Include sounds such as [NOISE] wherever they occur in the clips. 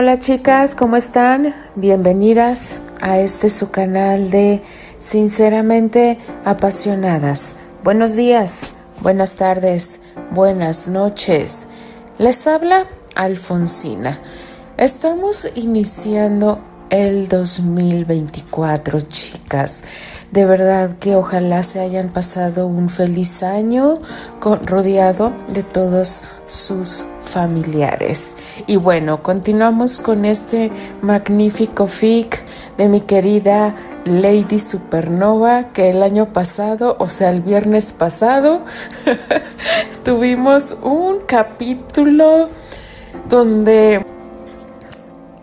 Hola chicas, ¿cómo están? Bienvenidas a este su canal de Sinceramente Apasionadas. Buenos días, buenas tardes, buenas noches. Les habla Alfonsina. Estamos iniciando el 2024, chicas. De verdad que ojalá se hayan pasado un feliz año con, rodeado de todos sus familiares. Y bueno, continuamos con este magnífico fic de mi querida Lady Supernova que el año pasado, o sea, el viernes pasado, [LAUGHS] tuvimos un capítulo donde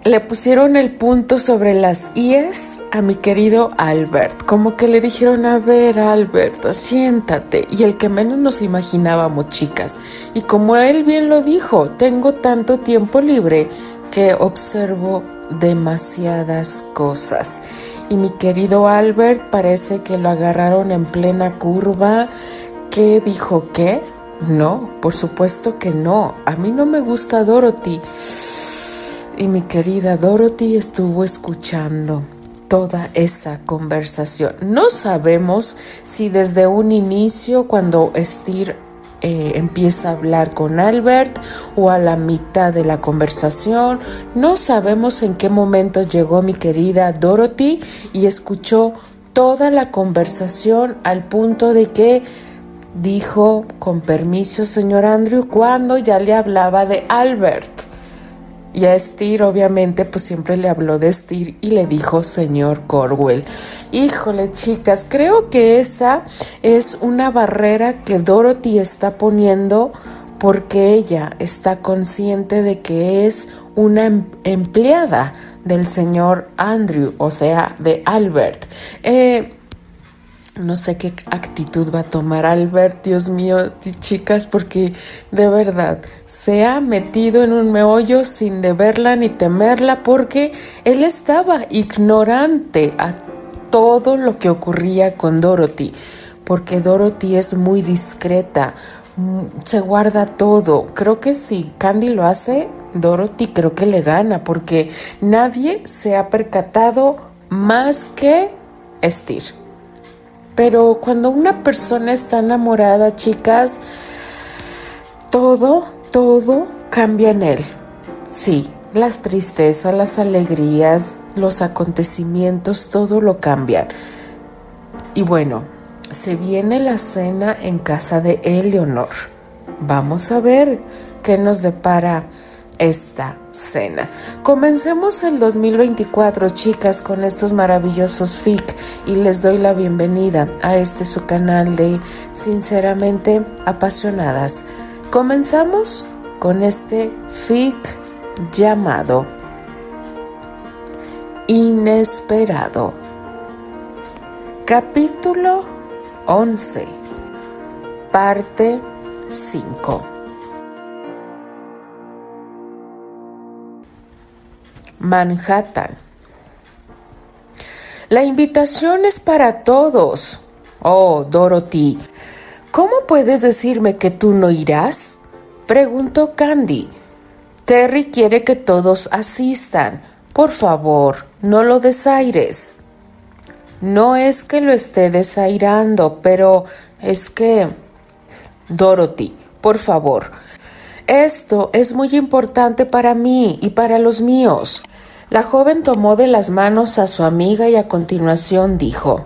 le pusieron el punto sobre las IES a mi querido Albert. Como que le dijeron, a ver Albert, siéntate. Y el que menos nos imaginábamos, chicas. Y como él bien lo dijo, tengo tanto tiempo libre que observo demasiadas cosas. Y mi querido Albert parece que lo agarraron en plena curva. ¿Qué dijo qué? No, por supuesto que no. A mí no me gusta Dorothy y mi querida Dorothy estuvo escuchando toda esa conversación. No sabemos si desde un inicio, cuando Steer eh, empieza a hablar con Albert o a la mitad de la conversación, no sabemos en qué momento llegó mi querida Dorothy y escuchó toda la conversación al punto de que dijo, con permiso, señor Andrew, cuando ya le hablaba de Albert. Y a Steer, obviamente, pues siempre le habló de Steer y le dijo señor Corwell. Híjole, chicas, creo que esa es una barrera que Dorothy está poniendo porque ella está consciente de que es una em-, empleada del señor Andrew, o sea, de Albert. Eh, no sé qué actitud va a tomar Albert, Dios mío, chicas, porque de verdad se ha metido en un meollo sin deberla ni temerla, porque él estaba ignorante a todo lo que ocurría con Dorothy, porque Dorothy es muy discreta, mm, se guarda todo. Creo que si Candy lo hace, Dorothy creo que le gana, porque nadie se ha percatado más que Steer. Pero cuando una persona está enamorada, chicas, todo, todo cambia en él. Sí, las tristezas, las alegrías, los acontecimientos, todo lo cambian. Y bueno, se viene la cena en casa de Eleonor. Vamos a ver qué nos depara esta cena. Comencemos el 2024, chicas, con estos maravillosos FIC y les doy la bienvenida a este su canal de Sinceramente Apasionadas. Comenzamos con este FIC llamado Inesperado. Capítulo 11. Parte 5. Manhattan. La invitación es para todos. Oh, Dorothy, ¿cómo puedes decirme que tú no irás? Preguntó Candy. Terry quiere que todos asistan. Por favor, no lo desaires. No es que lo esté desairando, pero es que... Dorothy, por favor, esto es muy importante para mí y para los míos. La joven tomó de las manos a su amiga y a continuación dijo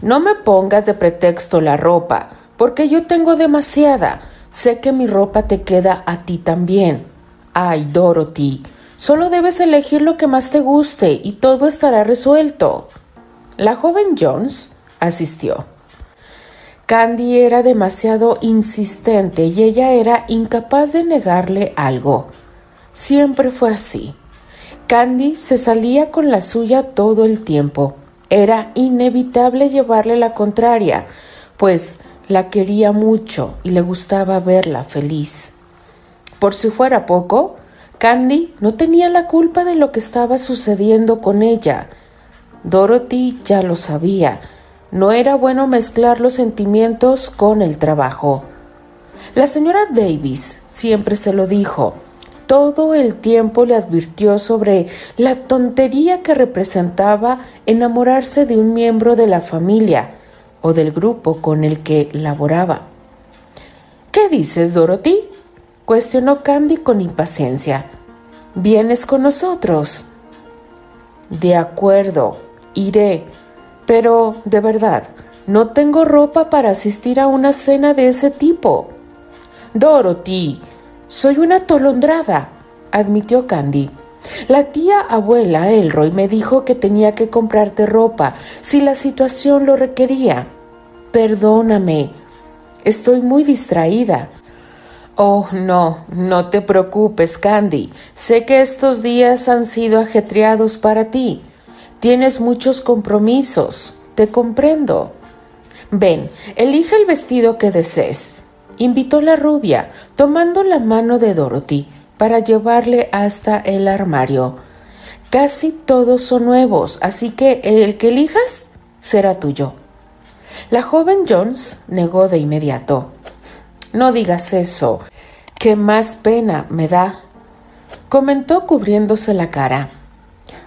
No me pongas de pretexto la ropa, porque yo tengo demasiada. Sé que mi ropa te queda a ti también. Ay, Dorothy, solo debes elegir lo que más te guste y todo estará resuelto. La joven Jones asistió. Candy era demasiado insistente y ella era incapaz de negarle algo. Siempre fue así. Candy se salía con la suya todo el tiempo. Era inevitable llevarle la contraria, pues la quería mucho y le gustaba verla feliz. Por si fuera poco, Candy no tenía la culpa de lo que estaba sucediendo con ella. Dorothy ya lo sabía, no era bueno mezclar los sentimientos con el trabajo. La señora Davis siempre se lo dijo. Todo el tiempo le advirtió sobre la tontería que representaba enamorarse de un miembro de la familia o del grupo con el que laboraba. ¿Qué dices, Dorothy? cuestionó Candy con impaciencia. ¿Vienes con nosotros? De acuerdo, iré, pero de verdad, no tengo ropa para asistir a una cena de ese tipo. Dorothy, soy una tolondrada, admitió Candy. La tía abuela Elroy me dijo que tenía que comprarte ropa si la situación lo requería. Perdóname, estoy muy distraída. Oh, no, no te preocupes, Candy. Sé que estos días han sido ajetreados para ti. Tienes muchos compromisos. Te comprendo. Ven, elige el vestido que desees. Invitó la rubia, tomando la mano de Dorothy para llevarle hasta el armario. Casi todos son nuevos, así que el que elijas será tuyo. La joven Jones negó de inmediato. No digas eso. Qué más pena me da. comentó cubriéndose la cara.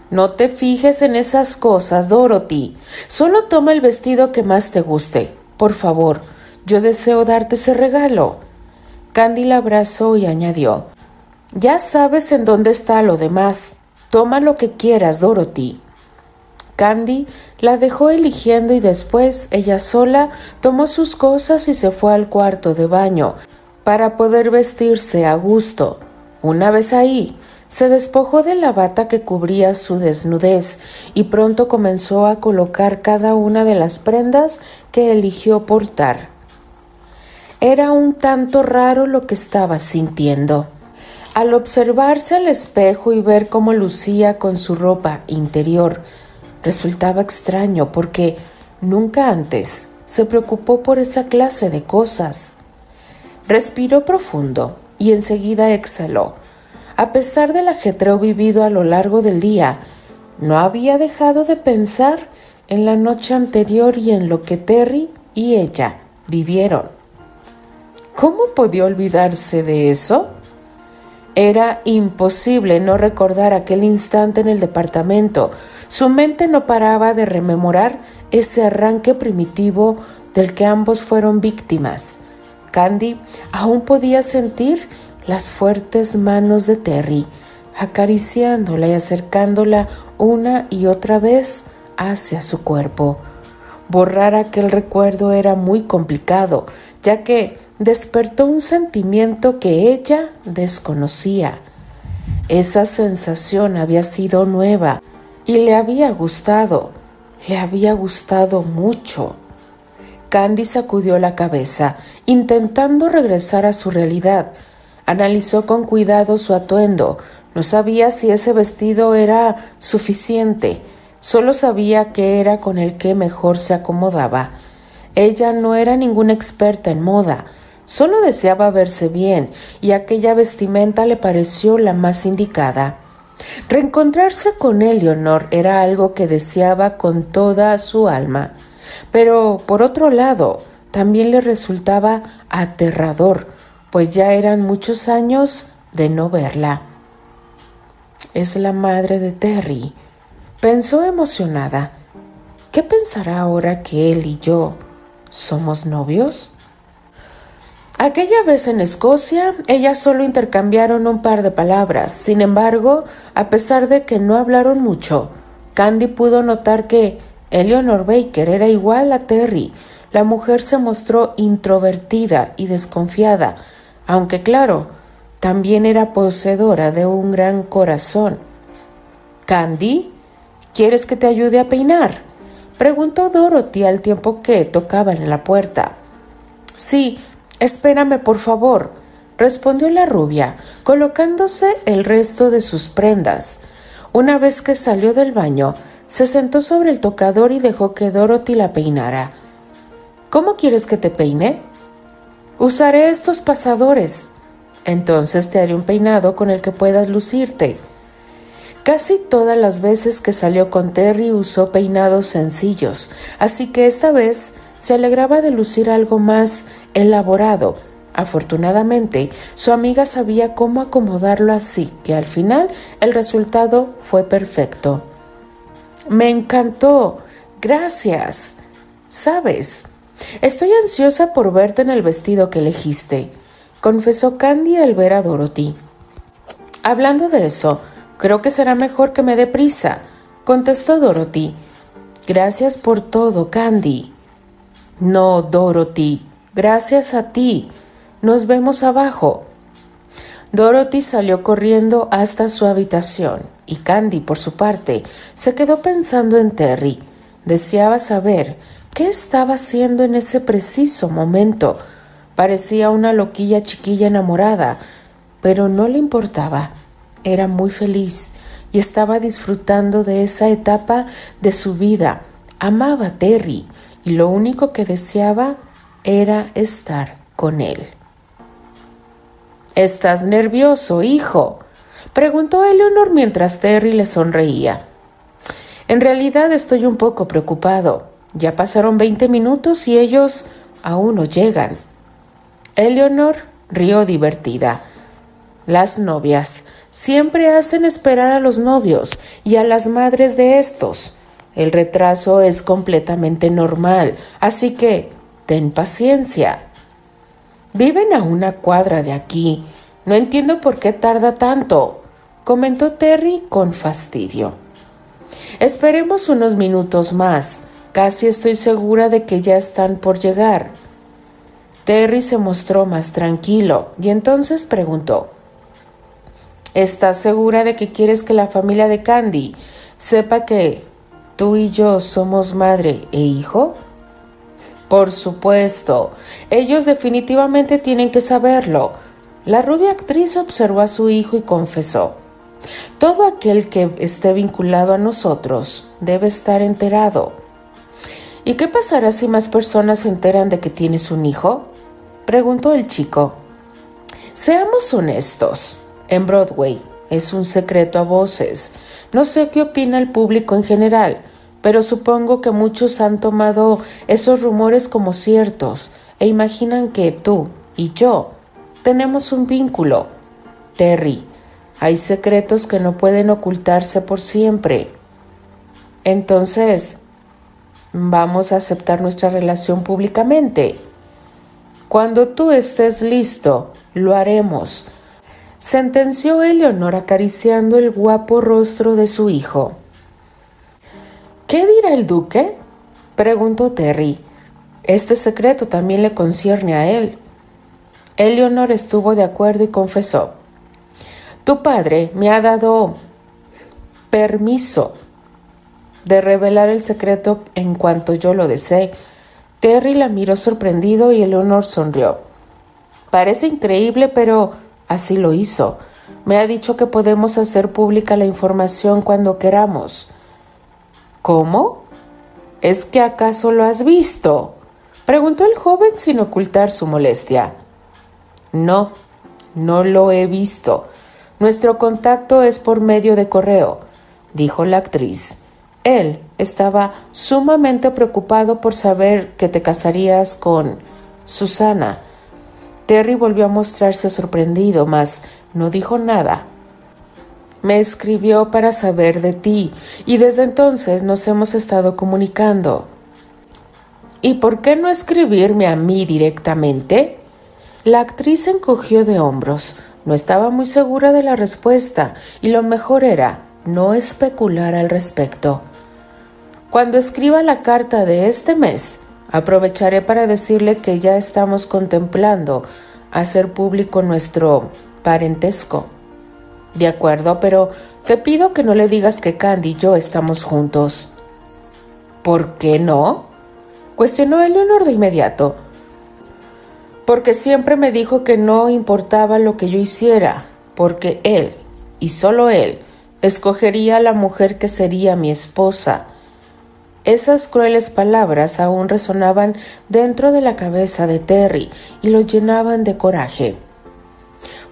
No te fijes en esas cosas, Dorothy. Solo toma el vestido que más te guste. Por favor, yo deseo darte ese regalo. Candy la abrazó y añadió Ya sabes en dónde está lo demás. Toma lo que quieras, Dorothy. Candy la dejó eligiendo y después ella sola tomó sus cosas y se fue al cuarto de baño para poder vestirse a gusto. Una vez ahí, se despojó de la bata que cubría su desnudez y pronto comenzó a colocar cada una de las prendas que eligió portar. Era un tanto raro lo que estaba sintiendo. Al observarse al espejo y ver cómo lucía con su ropa interior, resultaba extraño porque nunca antes se preocupó por esa clase de cosas. Respiró profundo y enseguida exhaló. A pesar del ajetreo vivido a lo largo del día, no había dejado de pensar en la noche anterior y en lo que Terry y ella vivieron. ¿Cómo podía olvidarse de eso? Era imposible no recordar aquel instante en el departamento. Su mente no paraba de rememorar ese arranque primitivo del que ambos fueron víctimas. Candy aún podía sentir las fuertes manos de Terry acariciándola y acercándola una y otra vez hacia su cuerpo. Borrar aquel recuerdo era muy complicado, ya que despertó un sentimiento que ella desconocía. Esa sensación había sido nueva y le había gustado, le había gustado mucho. Candy sacudió la cabeza, intentando regresar a su realidad. Analizó con cuidado su atuendo. No sabía si ese vestido era suficiente. Solo sabía que era con el que mejor se acomodaba. Ella no era ninguna experta en moda, Solo deseaba verse bien y aquella vestimenta le pareció la más indicada. Reencontrarse con Eleonor era algo que deseaba con toda su alma, pero por otro lado también le resultaba aterrador, pues ya eran muchos años de no verla. Es la madre de Terry, pensó emocionada. ¿Qué pensará ahora que él y yo somos novios? Aquella vez en Escocia, ellas solo intercambiaron un par de palabras. Sin embargo, a pesar de que no hablaron mucho, Candy pudo notar que Eleanor Baker era igual a Terry. La mujer se mostró introvertida y desconfiada, aunque claro, también era poseedora de un gran corazón. Candy, ¿quieres que te ayude a peinar? preguntó Dorothy al tiempo que tocaban en la puerta. Sí, Espérame, por favor, respondió la rubia, colocándose el resto de sus prendas. Una vez que salió del baño, se sentó sobre el tocador y dejó que Dorothy la peinara. ¿Cómo quieres que te peine? Usaré estos pasadores. Entonces te haré un peinado con el que puedas lucirte. Casi todas las veces que salió con Terry usó peinados sencillos, así que esta vez se alegraba de lucir algo más elaborado Afortunadamente, su amiga sabía cómo acomodarlo así que al final el resultado fue perfecto. Me encantó. Gracias. Sabes, estoy ansiosa por verte en el vestido que elegiste, confesó Candy al ver a Dorothy. Hablando de eso, creo que será mejor que me dé prisa, contestó Dorothy. Gracias por todo, Candy. No, Dorothy, gracias a ti. Nos vemos abajo. Dorothy salió corriendo hasta su habitación y Candy, por su parte, se quedó pensando en Terry. Deseaba saber qué estaba haciendo en ese preciso momento. Parecía una loquilla chiquilla enamorada, pero no le importaba. Era muy feliz y estaba disfrutando de esa etapa de su vida. Amaba a Terry y lo único que deseaba era estar con él. ¿Estás nervioso, hijo? preguntó Eleanor mientras Terry le sonreía. En realidad estoy un poco preocupado. Ya pasaron veinte minutos y ellos aún no llegan. Eleanor rió divertida. Las novias siempre hacen esperar a los novios y a las madres de estos. El retraso es completamente normal, así que ten paciencia. Viven a una cuadra de aquí. No entiendo por qué tarda tanto, comentó Terry con fastidio. Esperemos unos minutos más. Casi estoy segura de que ya están por llegar. Terry se mostró más tranquilo y entonces preguntó ¿Estás segura de que quieres que la familia de Candy sepa que tú y yo somos madre e hijo? Por supuesto, ellos definitivamente tienen que saberlo. La rubia actriz observó a su hijo y confesó, todo aquel que esté vinculado a nosotros debe estar enterado. ¿Y qué pasará si más personas se enteran de que tienes un hijo? preguntó el chico. Seamos honestos, en Broadway es un secreto a voces. No sé qué opina el público en general, pero supongo que muchos han tomado esos rumores como ciertos e imaginan que tú y yo tenemos un vínculo. Terry, hay secretos que no pueden ocultarse por siempre. Entonces, vamos a aceptar nuestra relación públicamente. Cuando tú estés listo, lo haremos, sentenció Eleonor acariciando el guapo rostro de su hijo. ¿Qué dirá el duque? preguntó Terry. Este secreto también le concierne a él. Eleonor estuvo de acuerdo y confesó. Tu padre me ha dado permiso de revelar el secreto en cuanto yo lo desee. Terry la miró sorprendido y Eleonor sonrió. Parece increíble, pero así lo hizo. Me ha dicho que podemos hacer pública la información cuando queramos. ¿Cómo? ¿Es que acaso lo has visto? preguntó el joven sin ocultar su molestia. No, no lo he visto. Nuestro contacto es por medio de correo, dijo la actriz. Él estaba sumamente preocupado por saber que te casarías con Susana. Terry volvió a mostrarse sorprendido, mas no dijo nada. Me escribió para saber de ti y desde entonces nos hemos estado comunicando. ¿Y por qué no escribirme a mí directamente? La actriz encogió de hombros. No estaba muy segura de la respuesta y lo mejor era no especular al respecto. Cuando escriba la carta de este mes, aprovecharé para decirle que ya estamos contemplando hacer público nuestro parentesco. De acuerdo, pero te pido que no le digas que Candy y yo estamos juntos. ¿Por qué no? cuestionó Eleanor de inmediato. Porque siempre me dijo que no importaba lo que yo hiciera, porque él, y solo él, escogería a la mujer que sería mi esposa. Esas crueles palabras aún resonaban dentro de la cabeza de Terry y lo llenaban de coraje.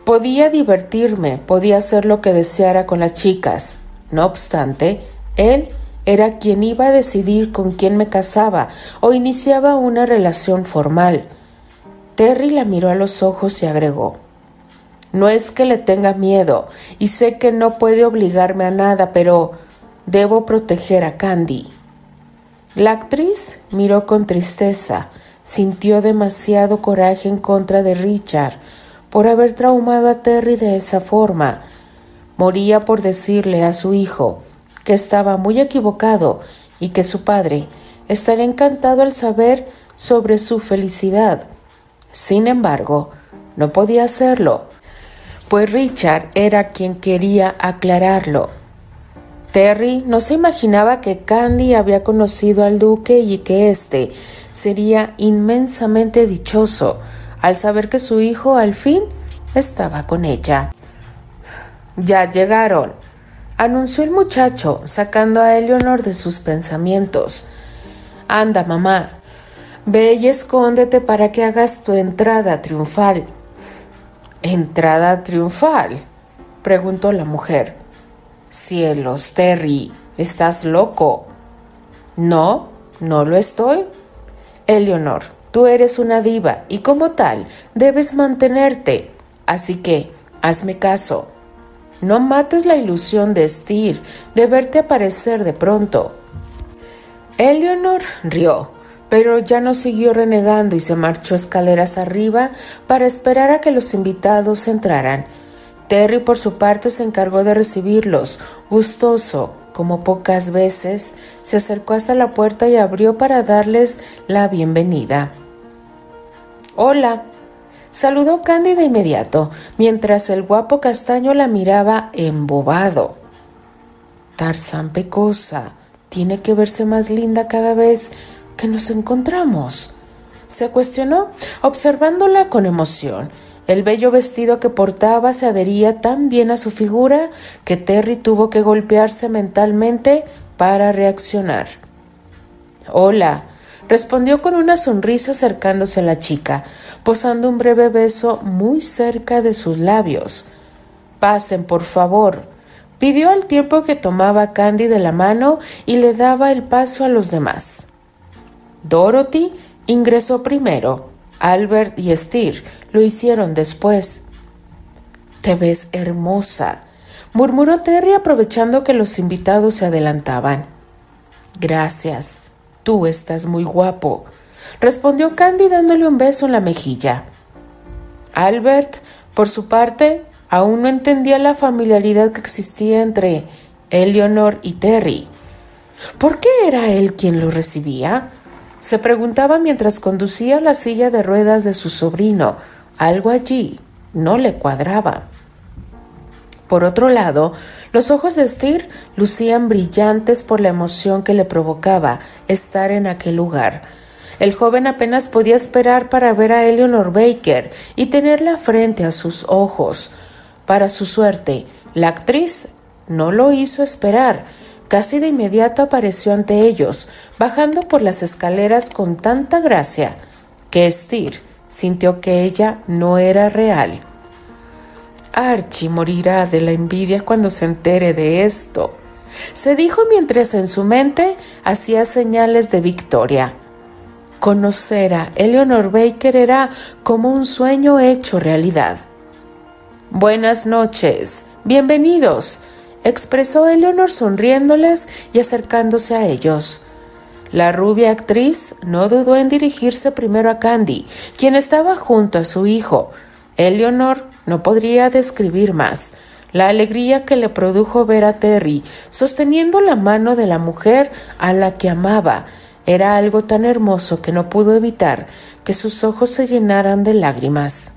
Podía divertirme, podía hacer lo que deseara con las chicas. No obstante, él era quien iba a decidir con quién me casaba o iniciaba una relación formal. Terry la miró a los ojos y agregó No es que le tenga miedo, y sé que no puede obligarme a nada, pero debo proteger a Candy. La actriz miró con tristeza, sintió demasiado coraje en contra de Richard por haber traumado a Terry de esa forma. Moría por decirle a su hijo que estaba muy equivocado y que su padre estaría encantado al saber sobre su felicidad. Sin embargo, no podía hacerlo, pues Richard era quien quería aclararlo. Terry no se imaginaba que Candy había conocido al duque y que éste sería inmensamente dichoso al saber que su hijo al fin estaba con ella. Ya llegaron, anunció el muchacho, sacando a Eleonor de sus pensamientos. Anda, mamá, ve y escóndete para que hagas tu entrada triunfal. ¿Entrada triunfal? preguntó la mujer. Cielos, Terry, estás loco. No, no lo estoy. Eleonor, tú eres una diva y como tal debes mantenerte. Así que, hazme caso. No mates la ilusión de Steer de verte aparecer de pronto. Eleanor rió, pero ya no siguió renegando y se marchó escaleras arriba para esperar a que los invitados entraran. Terry por su parte se encargó de recibirlos, gustoso, como pocas veces, se acercó hasta la puerta y abrió para darles la bienvenida. Hola, Saludó Candy de inmediato, mientras el guapo castaño la miraba embobado. Tarzán Pecosa tiene que verse más linda cada vez que nos encontramos. Se cuestionó, observándola con emoción. El bello vestido que portaba se adhería tan bien a su figura que Terry tuvo que golpearse mentalmente para reaccionar. Hola, respondió con una sonrisa acercándose a la chica, posando un breve beso muy cerca de sus labios. Pasen, por favor. Pidió al tiempo que tomaba a Candy de la mano y le daba el paso a los demás. Dorothy ingresó primero. Albert y Steer lo hicieron después. Te ves hermosa, murmuró Terry aprovechando que los invitados se adelantaban. Gracias, Tú estás muy guapo, respondió Candy dándole un beso en la mejilla. Albert, por su parte, aún no entendía la familiaridad que existía entre Eleanor y Terry. ¿Por qué era él quien lo recibía? Se preguntaba mientras conducía la silla de ruedas de su sobrino. Algo allí no le cuadraba. Por otro lado, los ojos de Steer lucían brillantes por la emoción que le provocaba estar en aquel lugar. El joven apenas podía esperar para ver a Eleanor Baker y tenerla frente a sus ojos. Para su suerte, la actriz no lo hizo esperar. Casi de inmediato apareció ante ellos, bajando por las escaleras con tanta gracia que Steer sintió que ella no era real. Archie morirá de la envidia cuando se entere de esto, se dijo mientras en su mente hacía señales de victoria. Conocer a Eleanor Baker era como un sueño hecho realidad. Buenas noches, bienvenidos, expresó Eleanor sonriéndoles y acercándose a ellos. La rubia actriz no dudó en dirigirse primero a Candy, quien estaba junto a su hijo. Eleanor no podría describir más la alegría que le produjo ver a Terry sosteniendo la mano de la mujer a la que amaba. Era algo tan hermoso que no pudo evitar que sus ojos se llenaran de lágrimas.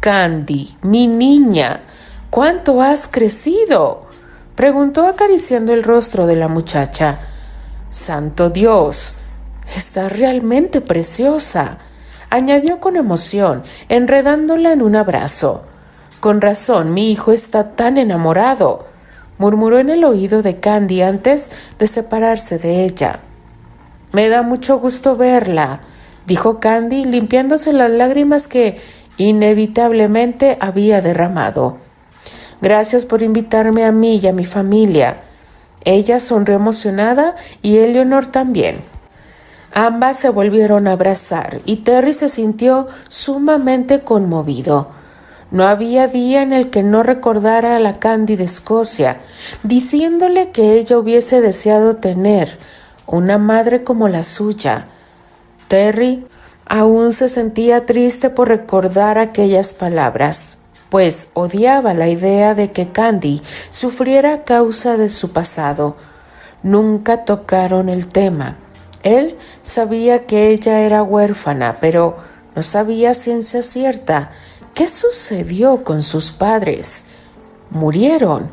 Candy, mi niña, ¿cuánto has crecido? preguntó acariciando el rostro de la muchacha. Santo Dios, estás realmente preciosa añadió con emoción, enredándola en un abrazo. Con razón, mi hijo está tan enamorado, murmuró en el oído de Candy antes de separarse de ella. Me da mucho gusto verla, dijo Candy, limpiándose las lágrimas que inevitablemente había derramado. Gracias por invitarme a mí y a mi familia. Ella sonrió emocionada y Eleonor también. Ambas se volvieron a abrazar y Terry se sintió sumamente conmovido. No había día en el que no recordara a la Candy de Escocia, diciéndole que ella hubiese deseado tener una madre como la suya. Terry aún se sentía triste por recordar aquellas palabras, pues odiaba la idea de que Candy sufriera a causa de su pasado. Nunca tocaron el tema él sabía que ella era huérfana, pero no sabía ciencia cierta qué sucedió con sus padres. ¿Murieron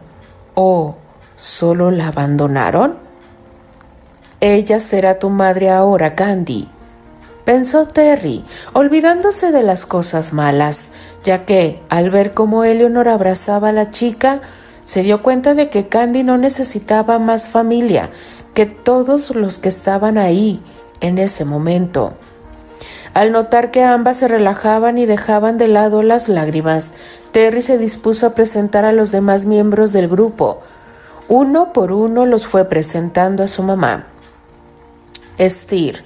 o solo la abandonaron? Ella será tu madre ahora, Candy, pensó Terry, olvidándose de las cosas malas, ya que, al ver cómo Eleanor abrazaba a la chica, se dio cuenta de que Candy no necesitaba más familia, que todos los que estaban ahí en ese momento. Al notar que ambas se relajaban y dejaban de lado las lágrimas, Terry se dispuso a presentar a los demás miembros del grupo. Uno por uno los fue presentando a su mamá. Steer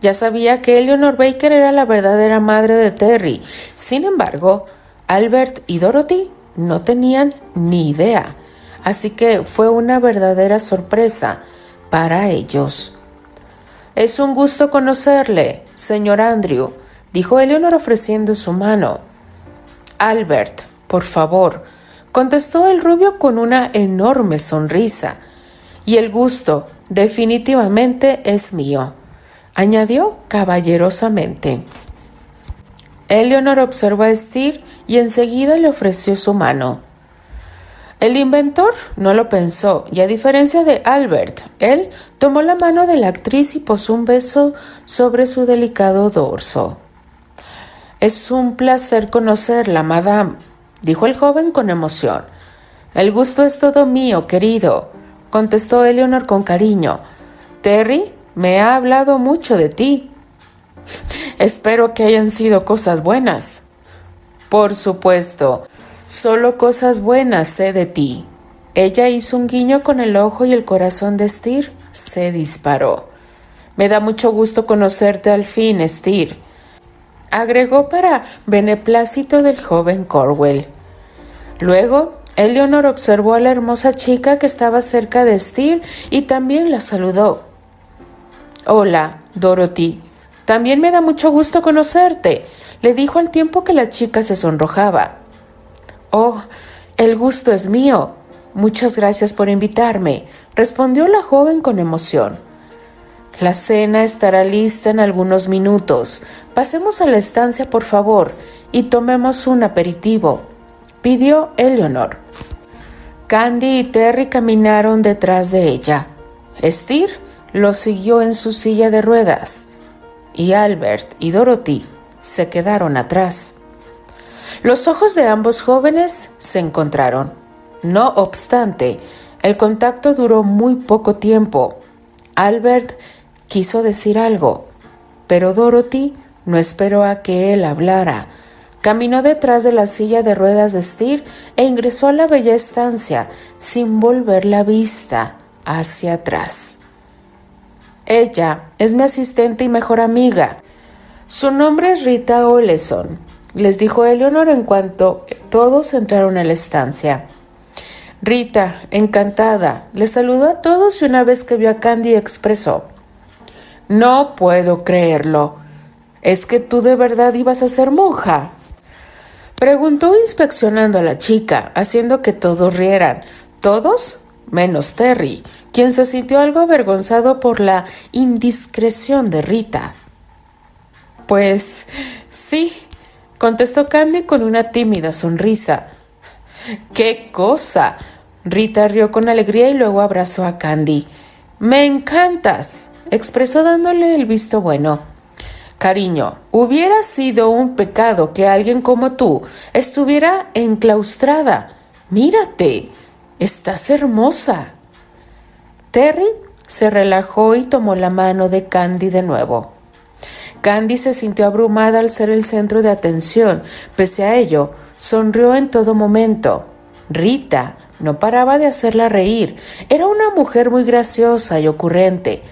ya sabía que Eleanor Baker era la verdadera madre de Terry. Sin embargo, Albert y Dorothy no tenían ni idea. Así que fue una verdadera sorpresa para ellos. Es un gusto conocerle, señor Andrew, dijo Eleanor ofreciendo su mano. Albert, por favor, contestó el rubio con una enorme sonrisa. Y el gusto definitivamente es mío, añadió caballerosamente. Eleanor observó a Steer y enseguida le ofreció su mano. El inventor no lo pensó y a diferencia de Albert, él tomó la mano de la actriz y posó un beso sobre su delicado dorso. Es un placer conocerla, madame, dijo el joven con emoción. El gusto es todo mío, querido, contestó Eleanor con cariño. Terry me ha hablado mucho de ti. Espero que hayan sido cosas buenas. Por supuesto, Solo cosas buenas sé de ti. Ella hizo un guiño con el ojo y el corazón de Steer se disparó. Me da mucho gusto conocerte al fin, Steer. Agregó para beneplácito del joven Corwell. Luego, Eleanor observó a la hermosa chica que estaba cerca de Steer y también la saludó. Hola, Dorothy. También me da mucho gusto conocerte, le dijo al tiempo que la chica se sonrojaba. Oh, el gusto es mío. Muchas gracias por invitarme, respondió la joven con emoción. La cena estará lista en algunos minutos. Pasemos a la estancia, por favor, y tomemos un aperitivo, pidió Eleanor. Candy y Terry caminaron detrás de ella. Steer lo siguió en su silla de ruedas y Albert y Dorothy se quedaron atrás. Los ojos de ambos jóvenes se encontraron. No obstante, el contacto duró muy poco tiempo. Albert quiso decir algo, pero Dorothy no esperó a que él hablara. Caminó detrás de la silla de ruedas de Steer e ingresó a la bella estancia sin volver la vista hacia atrás. Ella es mi asistente y mejor amiga. Su nombre es Rita Oleson les dijo Eleonor en cuanto todos entraron a la estancia. Rita, encantada, le saludó a todos y una vez que vio a Candy expresó, No puedo creerlo. ¿Es que tú de verdad ibas a ser monja? Preguntó inspeccionando a la chica, haciendo que todos rieran. Todos menos Terry, quien se sintió algo avergonzado por la indiscreción de Rita. Pues sí, contestó Candy con una tímida sonrisa. ¡Qué cosa! Rita rió con alegría y luego abrazó a Candy. Me encantas, expresó dándole el visto bueno. Cariño, hubiera sido un pecado que alguien como tú estuviera enclaustrada. Mírate, estás hermosa. Terry se relajó y tomó la mano de Candy de nuevo. Candy se sintió abrumada al ser el centro de atención. Pese a ello, sonrió en todo momento. Rita no paraba de hacerla reír. Era una mujer muy graciosa y ocurrente.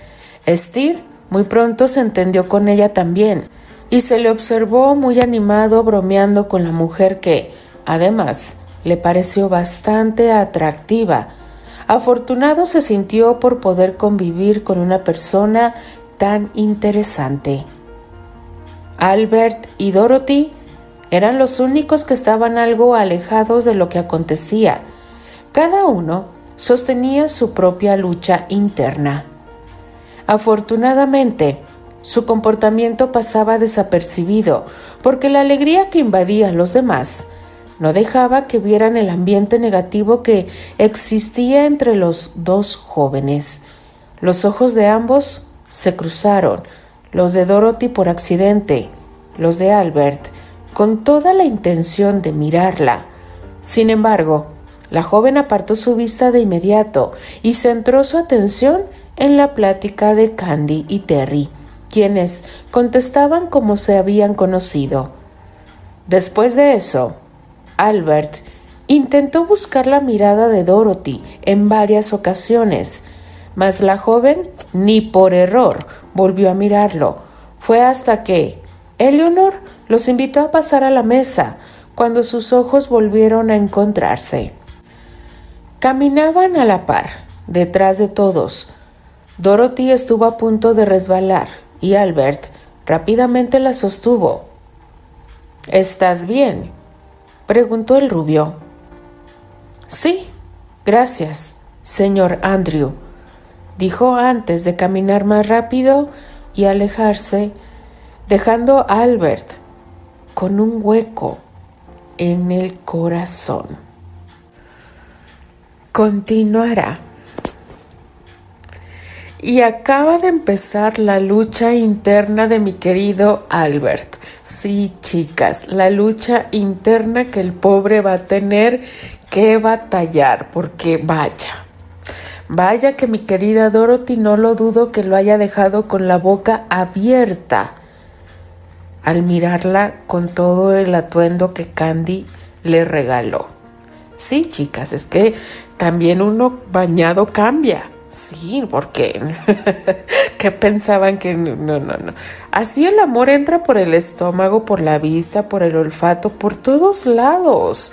Steer Muy pronto se entendió con ella también, y se le observó muy animado bromeando con la mujer que, además, le pareció bastante atractiva. Afortunado se sintió por poder convivir con una persona tan interesante. Albert y Dorothy eran los únicos que estaban algo alejados de lo que acontecía. Cada uno sostenía su propia lucha interna. Afortunadamente, su comportamiento pasaba desapercibido porque la alegría que invadía a los demás no dejaba que vieran el ambiente negativo que existía entre los dos jóvenes. Los ojos de ambos se cruzaron, los de Dorothy por accidente, los de Albert, con toda la intención de mirarla. Sin embargo, la joven apartó su vista de inmediato y centró su atención en la plática de Candy y Terry, quienes contestaban como se habían conocido. Después de eso, Albert intentó buscar la mirada de Dorothy en varias ocasiones, mas la joven ni por error volvió a mirarlo. Fue hasta que Eleanor los invitó a pasar a la mesa, cuando sus ojos volvieron a encontrarse. Caminaban a la par, detrás de todos. Dorothy estuvo a punto de resbalar y Albert rápidamente la sostuvo. ¿Estás bien? preguntó el rubio. Sí, gracias, señor Andrew, dijo antes de caminar más rápido y alejarse, dejando a Albert con un hueco en el corazón. Continuará. Y acaba de empezar la lucha interna de mi querido Albert. Sí, chicas, la lucha interna que el pobre va a tener que batallar, porque vaya. Vaya que mi querida Dorothy no lo dudo que lo haya dejado con la boca abierta al mirarla con todo el atuendo que Candy le regaló. Sí, chicas, es que también uno bañado cambia. Sí, porque [LAUGHS] ¿qué pensaban que no, no, no? Así el amor entra por el estómago, por la vista, por el olfato, por todos lados.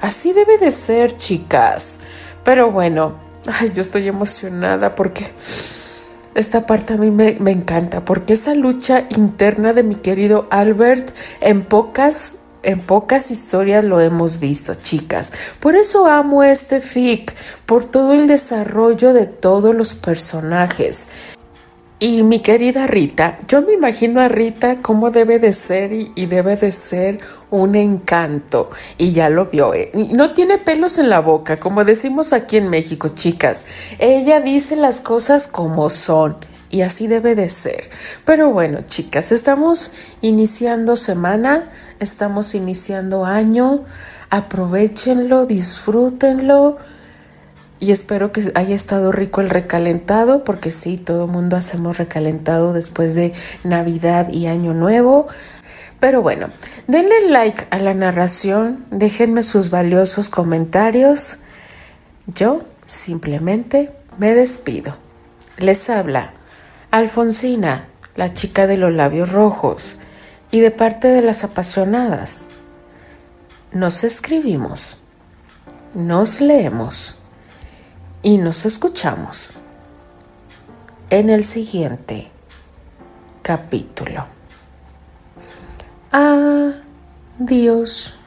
Así debe de ser, chicas. Pero bueno, ay, yo estoy emocionada porque esta parte a mí me, me encanta, porque esa lucha interna de mi querido Albert en pocas en pocas historias lo hemos visto, chicas. Por eso amo este fic, por todo el desarrollo de todos los personajes. Y mi querida Rita, yo me imagino a Rita cómo debe de ser y, debe de ser un encanto. Y ya lo vio. ¿eh? No tiene pelos en la boca, como decimos aquí en México, chicas. Ella dice las cosas como son y así debe de ser. Pero bueno, chicas, estamos iniciando semana, estamos iniciando año, aprovechenlo, disfrútenlo y espero que haya estado rico el recalentado, porque sí, todo mundo hacemos recalentado después de Navidad y Año Nuevo. Pero bueno, denle like a la narración, déjenme sus valiosos comentarios. Yo simplemente me despido. Les habla Alfonsina, la chica de los labios rojos, y de parte de las apasionadas. Nos escribimos, nos leemos y nos escuchamos en el siguiente capítulo. Adiós.